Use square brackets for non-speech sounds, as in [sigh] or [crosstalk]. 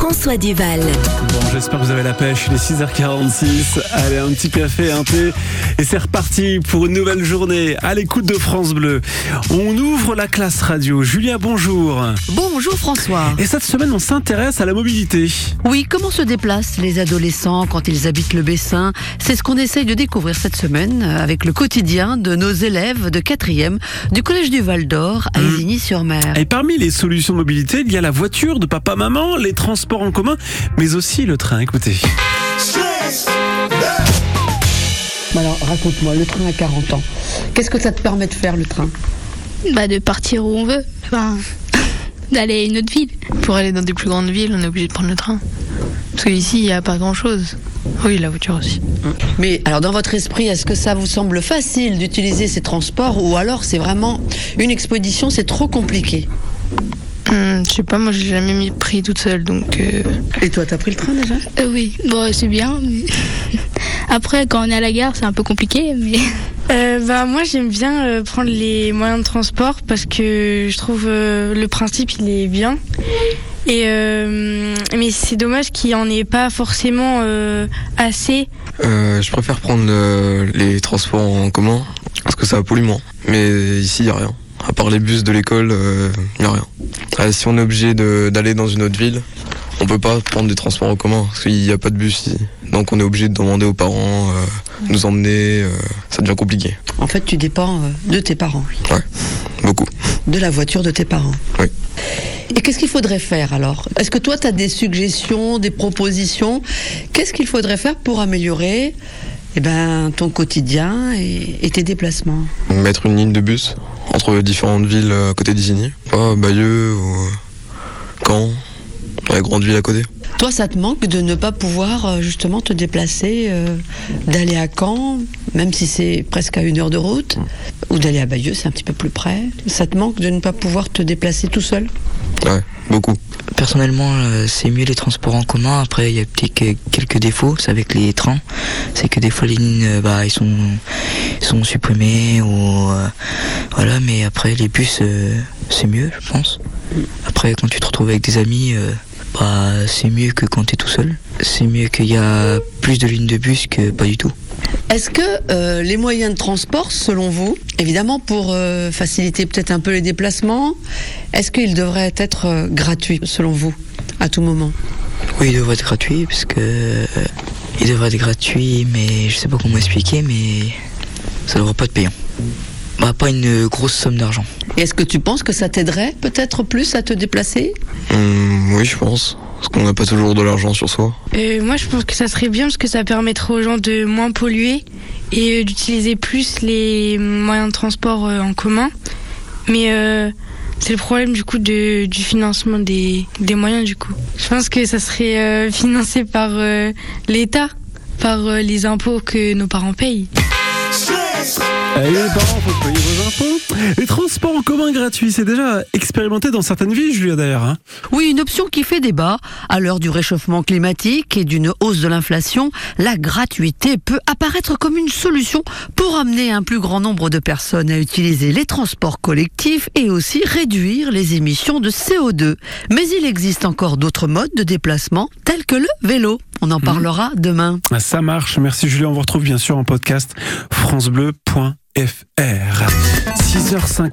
François Duval. Bon, j'espère que vous avez la pêche. Il est 6h46. Allez, un petit café, un thé. Et c'est reparti pour une nouvelle journée à l'écoute de France Bleu. On ouvre la classe radio. Julia, bonjour. Bonjour François. Et cette semaine, on s'intéresse à la mobilité. Oui, comment se déplacent les adolescents quand ils habitent le Bessin? C'est ce qu'on essaye de découvrir cette semaine avec le quotidien de nos élèves de 4e du Collège du Val d'Or à Mmh. Isigny-sur-Mer. Et parmi les solutions de mobilité, il y a la voiture de papa-maman, les transports en commun, mais aussi le train. Écoutez. Alors raconte-moi, le train à 40 ans. Qu'est-ce que ça te permet de faire le train? Bah de partir où on veut. Enfin, [laughs] d'aller à une autre ville. Pour aller dans des plus grandes villes, on est obligé de prendre le train. Parce qu'ici, il n'y a pas grand-chose. Oui, la voiture aussi. Mais alors dans votre esprit, est-ce que ça vous semble facile d'utiliser ces transports ou alors c'est vraiment une expédition, c'est trop compliqué? Hum, je sais pas, moi, j'ai jamais mis pris toute seule, donc... euh, Et toi, t'as pris le train déjà? Euh, oui, bon c'est bien. mais- [laughs] Après quand on est à la gare c'est un peu compliqué mais Euh, bah moi j'aime bien euh, prendre les moyens de transport parce que je trouve euh, le principe il est bien et euh, mais c'est dommage qu'il n'y en ait pas forcément euh, assez Euh, je préfère prendre euh, les transports en commun parce que ça pollue moins. Mais ici, il n'y a rien. À part les bus de l'école, il n'y a rien. Euh, si on est obligé de- d'aller dans une autre ville, on peut pas prendre des transports en commun parce qu'il n'y a pas de bus ici. Donc on est obligé de demander aux parents euh, de nous emmener. euh, ça devient compliqué. En fait, tu dépends euh, de tes parents, Beaucoup. de la voiture de tes parents. Oui. Et qu'est-ce qu'il faudrait faire alors? Est-ce que toi, tu as des suggestions, des propositions? Qu'est-ce qu'il faudrait faire pour améliorer eh ben, ton quotidien et, et tes déplacements? Mettre une ligne de bus entre différentes villes euh, à côté d'Isigny. Pas Bayeux ou euh, Caen, dans les grandes villes à côté. Toi, ça te manque de ne pas pouvoir euh, justement te déplacer, euh, d'aller à Caen, même si c'est presque à une heure de route, ou d'aller à Bayeux, c'est un petit peu plus près. Ça te manque de ne pas pouvoir te déplacer tout seul? Ouais, beaucoup. Personnellement, euh, c'est mieux les transports en commun. Après, il y a peut-être que- quelques défauts. C'est avec les trains. C'est que des fois les lignes, bah, ils sont, ils sont supprimés ou euh, voilà. Mais après, les bus, euh, c'est mieux, je pense. Après, quand tu te retrouves avec des amis, euh, bah, c'est mieux que quand tu es tout seul. C'est mieux qu'il y a plus de lignes de bus que pas du tout. Est-ce que euh, les moyens de transport, selon vous, évidemment pour euh, faciliter peut-être un peu les déplacements, est-ce qu'ils devraient être euh, gratuits, selon vous, à tout moment? Oui, il devrait être gratuit parce que euh, il devrait être gratuit, mais je sais pas comment expliquer, mais ça devrait pas être payant. Bah, pas une grosse somme d'argent. Est-ce que tu penses que ça t'aiderait peut-être plus à te déplacer? Hum, oui, je pense. Parce qu'on n'a pas toujours de l'argent sur soi. Euh, moi je pense que ça serait bien parce que ça permettrait aux gens de moins polluer et euh, d'utiliser plus les moyens de transport euh, en commun mais euh, c'est le problème du coup de, du financement des, des moyens du coup je pense que ça serait euh, [laughs] financé par euh, l'État par euh, les impôts que nos parents payent Eh, les parents, faut payer vos impôts. Les transports en commun gratuits, c'est déjà expérimenté dans certaines villes, Julia, d'ailleurs. hein. Oui, une option qui fait débat. À l'heure du réchauffement climatique et d'une hausse de l'inflation, la gratuité peut apparaître comme une solution pour amener un plus grand nombre de personnes à utiliser les transports collectifs et aussi réduire les émissions de CO2. Mais il existe encore d'autres modes de déplacement, tels que le vélo. On en parlera demain. Ah, Ça marche. Merci, Julia. On vous retrouve bien sûr en podcast FranceBleu.fr. 6h50.